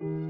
这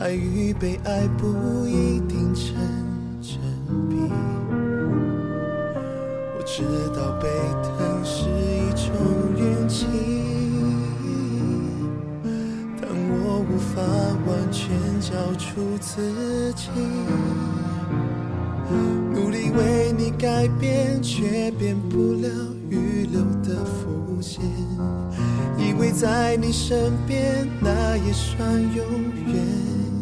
爱与被爱不一定成正比。我知道被疼是一种运气，但我无法完全交出自己。努力为你改变，却变不了预留的伏线。以为在你身边，那也算永远。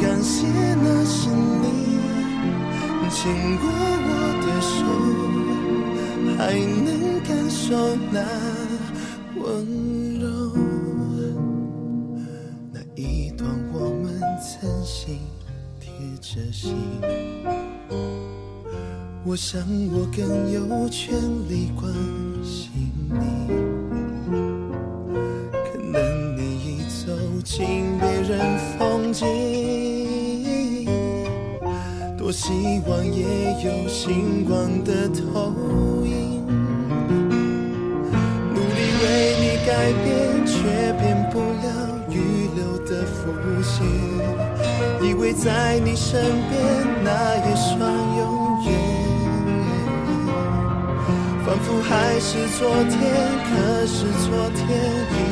感谢那是你。牵过我的手，还能感受那温柔。那一段我们曾心贴着心，我想我更有权利关心你。可能你已走进别人多希望也有星光的投影，努力为你改变，却变不了预留的伏线。以为在你身边，那也算永远。仿佛还是昨天，可是昨天已。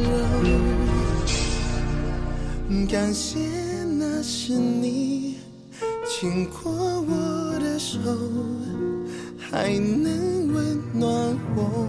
柔。感谢那是你牵过我的手，还能温暖我。